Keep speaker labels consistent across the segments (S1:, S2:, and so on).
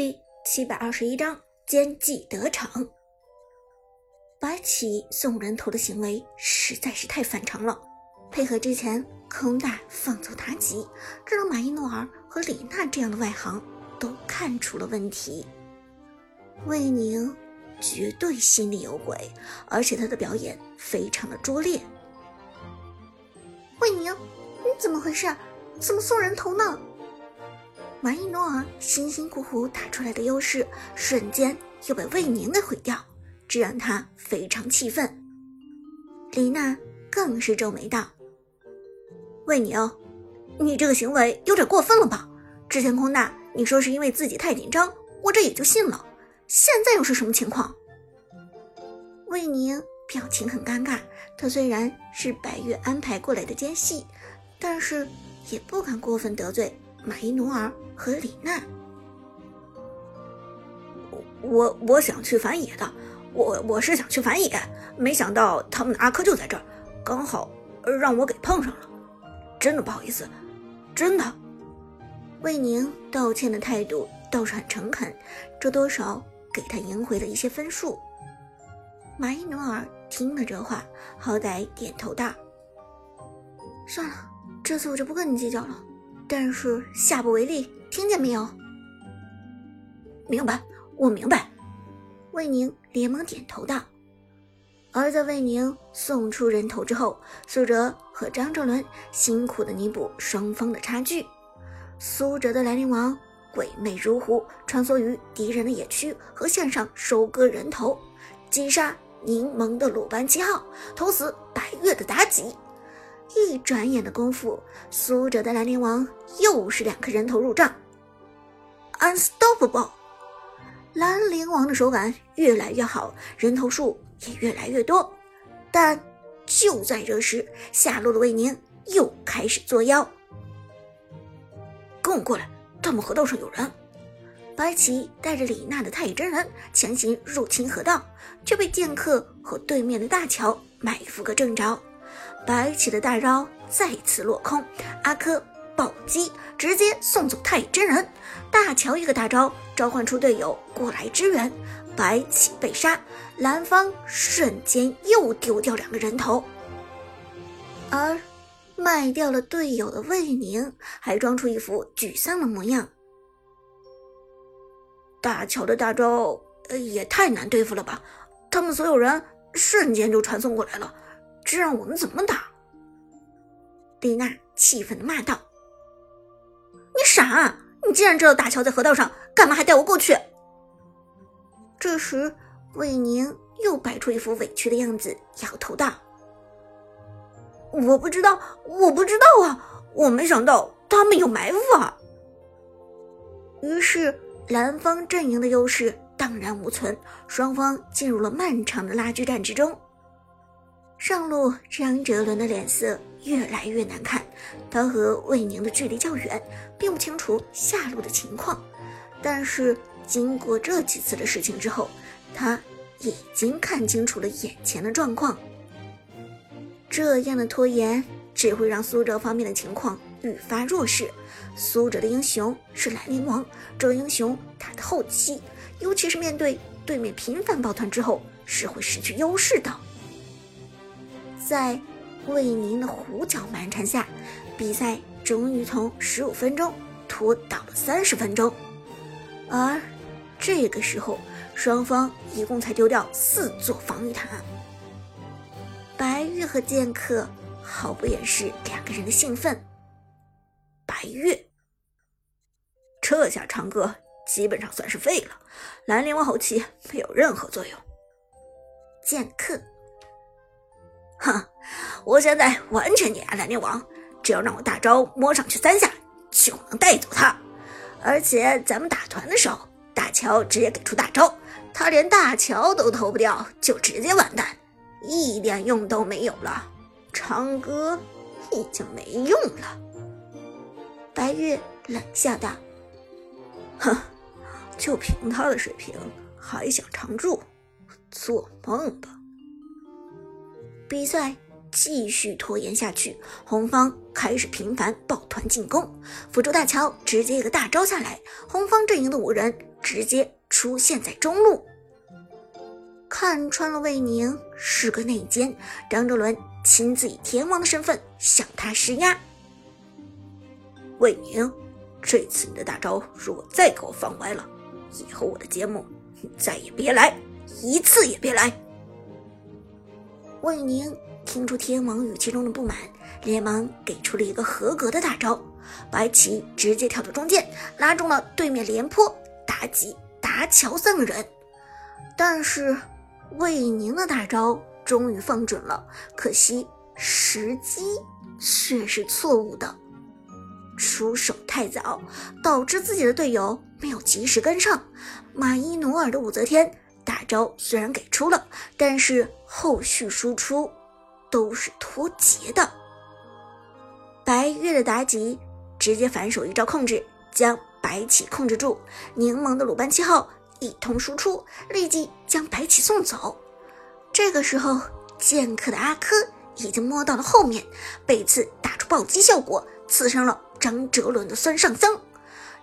S1: 第七百二十一章奸计得逞。白起送人头的行为实在是太反常了，配合之前空大放走妲己，这让马伊诺尔和李娜这样的外行都看出了问题。魏宁绝对心里有鬼，而且他的表演非常的拙劣。
S2: 魏宁，你怎么回事？怎么送人头呢？
S1: 马伊诺尔辛辛苦苦打出来的优势，瞬间又被魏宁给毁掉，这让他非常气愤。李娜更是皱眉道：“魏宁，你这个行为有点过分了吧？之前空大你说是因为自己太紧张，我这也就信了。现在又是什么情况？”魏宁表情很尴尬，他虽然是白月安排过来的奸细，但是也不敢过分得罪。马伊努尔和李娜，
S3: 我我想去反野的，我我是想去反野，没想到他们的阿珂就在这儿，刚好让我给碰上了，真的不好意思，真的。
S1: 魏宁道歉的态度倒是很诚恳，这多少给他赢回了一些分数。马伊努尔听了这话，好歹点头道：“算了，这次我就不跟你计较了。”但是下不为例，听见没有？
S3: 明白，我明白。
S1: 魏宁连忙点头道。而在魏宁送出人头之后，苏哲和张哲伦辛苦的弥补双方的差距。苏哲的兰陵王鬼魅如狐，穿梭于敌人的野区和线上收割人头，击杀柠檬的鲁班七号，投死白月的妲己。一转眼的功夫，苏哲的兰陵王又是两颗人头入账，unstoppable。兰陵王的手感越来越好，人头数也越来越多。但就在这时，下路的魏宁又开始作妖。
S3: 跟我过来，他们河道上有人。
S1: 白起带着李娜的太乙真人强行入侵河道，却被剑客和对面的大乔埋伏个正着。白起的大招再次落空，阿珂暴击直接送走太乙真人，大乔一个大招召唤出队友过来支援，白起被杀，蓝方瞬间又丢掉两个人头，而卖掉了队友的魏宁还装出一副沮丧的模样。
S3: 大乔的大招也太难对付了吧，他们所有人瞬间就传送过来了。这让我们怎么打？
S1: 丽娜气愤的骂道：“你傻！你既然知道大桥在河道上，干嘛还带我过去？”这时，魏宁又摆出一副委屈的样子，摇头道：“
S3: 我不知道，我不知道啊！我没想到他们有埋伏啊！”
S1: 于是，蓝方阵营的优势荡然无存，双方进入了漫长的拉锯战之中。上路张哲伦的脸色越来越难看，他和魏宁的距离较远，并不清楚下路的情况。但是经过这几次的事情之后，他已经看清楚了眼前的状况。这样的拖延只会让苏哲方面的情况愈发弱势。苏哲的英雄是兰陵王，这英雄他的后期，尤其是面对对面频繁抱团之后，是会失去优势的。在魏宁的胡搅蛮缠下，比赛终于从十五分钟拖到了三十分钟。而这个时候，双方一共才丢掉四座防御塔。白玉和剑客毫不掩饰两个人的兴奋。
S3: 白月，这下长歌基本上算是废了，兰陵王后期没有任何作用。
S1: 剑客。
S3: 哼，我现在完全碾压兰陵王，只要让我大招摸上去三下，就能带走他。而且咱们打团的时候，大乔直接给出大招，他连大乔都投不掉，就直接完蛋，一点用都没有了。长歌已经没用了。
S1: 白月冷笑道：“
S3: 哼，就凭他的水平，还想长驻？做梦吧！”
S1: 比赛继续拖延下去，红方开始频繁抱团进攻，辅助大乔直接一个大招下来，红方阵营的五人直接出现在中路。看穿了魏宁是个内奸，张哲伦亲自以天王的身份向他施压。
S3: 魏宁，这次你的大招如果再给我放歪了，以后我的节目你再也别来，一次也别来。
S1: 魏宁听出天王语气中的不满，连忙给出了一个合格的大招，白起直接跳到中间，拉中了对面廉颇、妲己、达乔三个人。但是魏宁的大招终于放准了，可惜时机却是错误的。出手太早，导致自己的队友没有及时跟上。马伊努尔的武则天大招虽然给出了，但是后续输出都是脱节的。白月的妲己直接反手一招控制，将白起控制住。柠檬的鲁班七号一通输出，立即将白起送走。这个时候，剑客的阿珂已经摸到了后面，背刺打出暴击效果，刺伤了。张哲伦的孙尚香，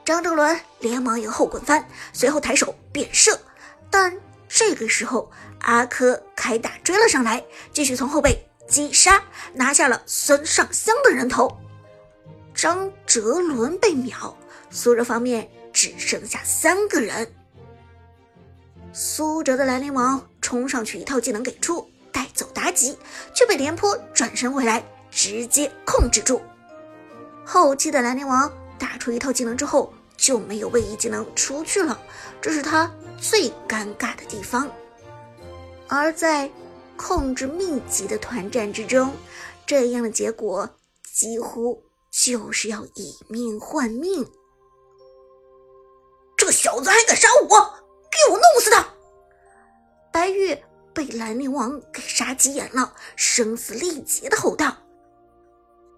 S1: 张哲伦连忙一个后滚翻，随后抬手便射，但这个时候阿珂开打追了上来，继续从后背击杀，拿下了孙尚香的人头。张哲伦被秒，苏哲方面只剩下三个人。苏哲的兰陵王冲上去一套技能给出，带走妲己，却被廉颇转身回来直接控制住。后期的兰陵王打出一套技能之后就没有位移技能出去了，这是他最尴尬的地方。而在控制密集的团战之中，这样的结果几乎就是要以命换命。
S3: 这小子还敢杀我，给我弄死他！
S1: 白玉被兰陵王给杀急眼了，声嘶力竭的吼道。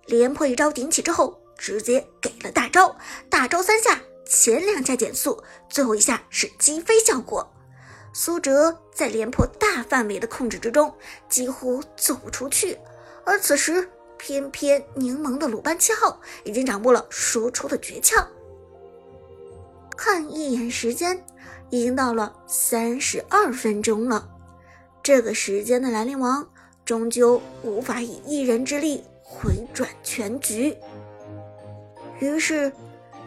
S1: 廉颇一招顶起之后，直接给了大招，大招三下，前两下减速，最后一下是击飞效果。苏哲在廉颇大范围的控制之中，几乎走不出去。而此时，偏偏柠檬的鲁班七号已经掌握了输出的诀窍。看一眼时间，已经到了三十二分钟了。这个时间的兰陵王终究无法以一人之力。回转全局。于是，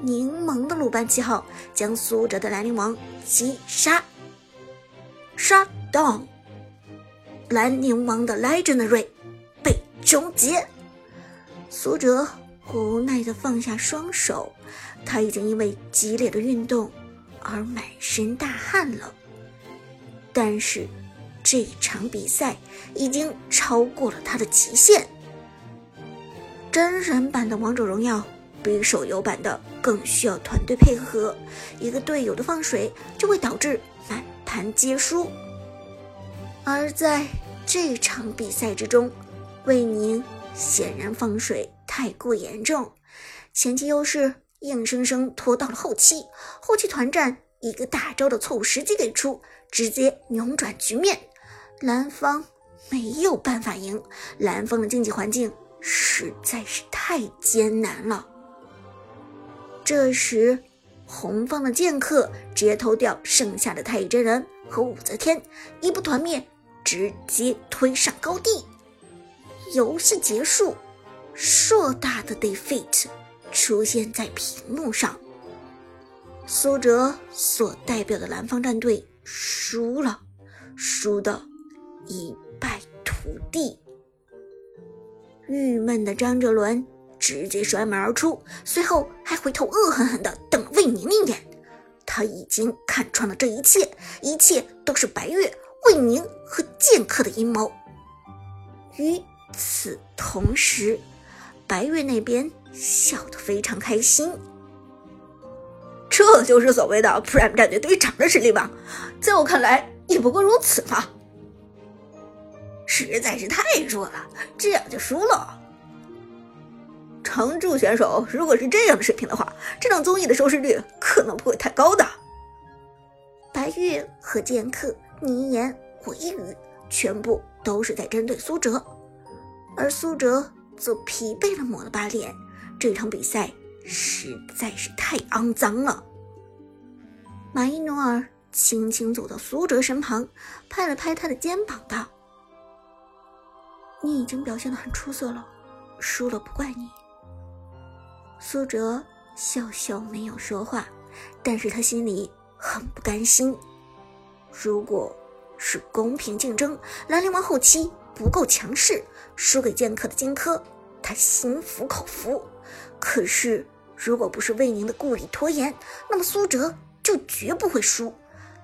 S1: 柠檬的鲁班七号将苏哲的兰陵王击杀。杀 down，兰陵王的 legendary 被终结。苏哲无奈的放下双手，他已经因为激烈的运动而满身大汗了。但是，这场比赛已经超过了他的极限。真人版的王者荣耀比手游版的更需要团队配合，一个队友的放水就会导致满盘皆输。而在这场比赛之中，魏宁显然放水太过严重，前期优势硬生生拖到了后期，后期团战一个大招的错误时机给出，直接扭转局面，蓝方没有办法赢，蓝方的竞技环境。实在是太艰难了。这时，红方的剑客直接偷掉剩下的太乙真人和武则天，一波团灭，直接推上高地。游戏结束，硕大的 defeat 出现在屏幕上。苏哲所代表的蓝方战队输了，输的一败涂地。郁闷的张哲伦直接摔门而出，随后还回头恶狠狠地瞪了魏宁一眼。他已经看穿了这一切，一切都是白月、魏宁和剑客的阴谋。与此同时，白月那边笑得非常开心。
S3: 这就是所谓的 Prime 战队队长的实力吧？在我看来，也不过如此嘛。实在是太弱了，这样就输了。常驻选手如果是这样的水平的话，这档综艺的收视率可能不会太高的。
S1: 白玉和剑客你一言我一语，全部都是在针对苏哲，而苏哲则疲惫的抹了把脸。这场比赛实在是太肮脏了。马伊努尔轻轻走到苏哲身旁，拍了拍他的肩膀，道：“你已经表现的很出色了，输了不怪你。”苏哲笑笑没有说话，但是他心里很不甘心。如果是公平竞争，兰陵王后期不够强势，输给剑客的荆轲，他心服口服。可是如果不是魏宁的故意拖延，那么苏哲。就绝不会输，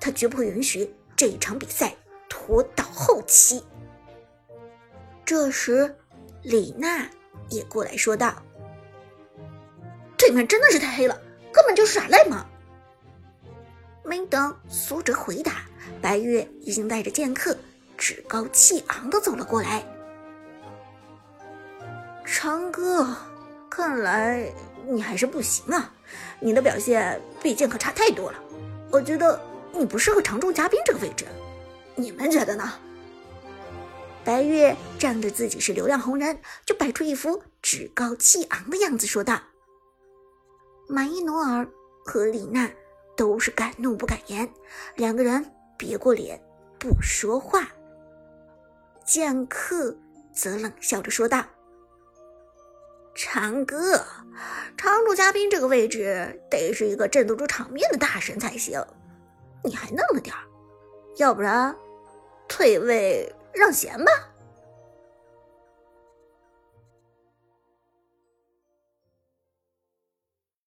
S1: 他绝不会允许这一场比赛拖到后期。这时，李娜也过来说道：“
S3: 对面真的是太黑了，根本就是耍赖嘛！”
S1: 没等苏哲回答，白月已经带着剑客趾高气昂的走了过来。
S3: 长哥，看来你还是不行啊。你的表现比剑客差太多了，我觉得你不适合常驻嘉宾这个位置，你们觉得呢？
S1: 白月仗着自己是流量红人，就摆出一副趾高气昂的样子说道。马伊努尔和李娜都是敢怒不敢言，两个人别过脸不说话。剑客则冷笑着说道。
S3: 长哥，常驻嘉宾这个位置得是一个镇得住场面的大神才行，你还嫩了点儿，要不然退位让贤吧。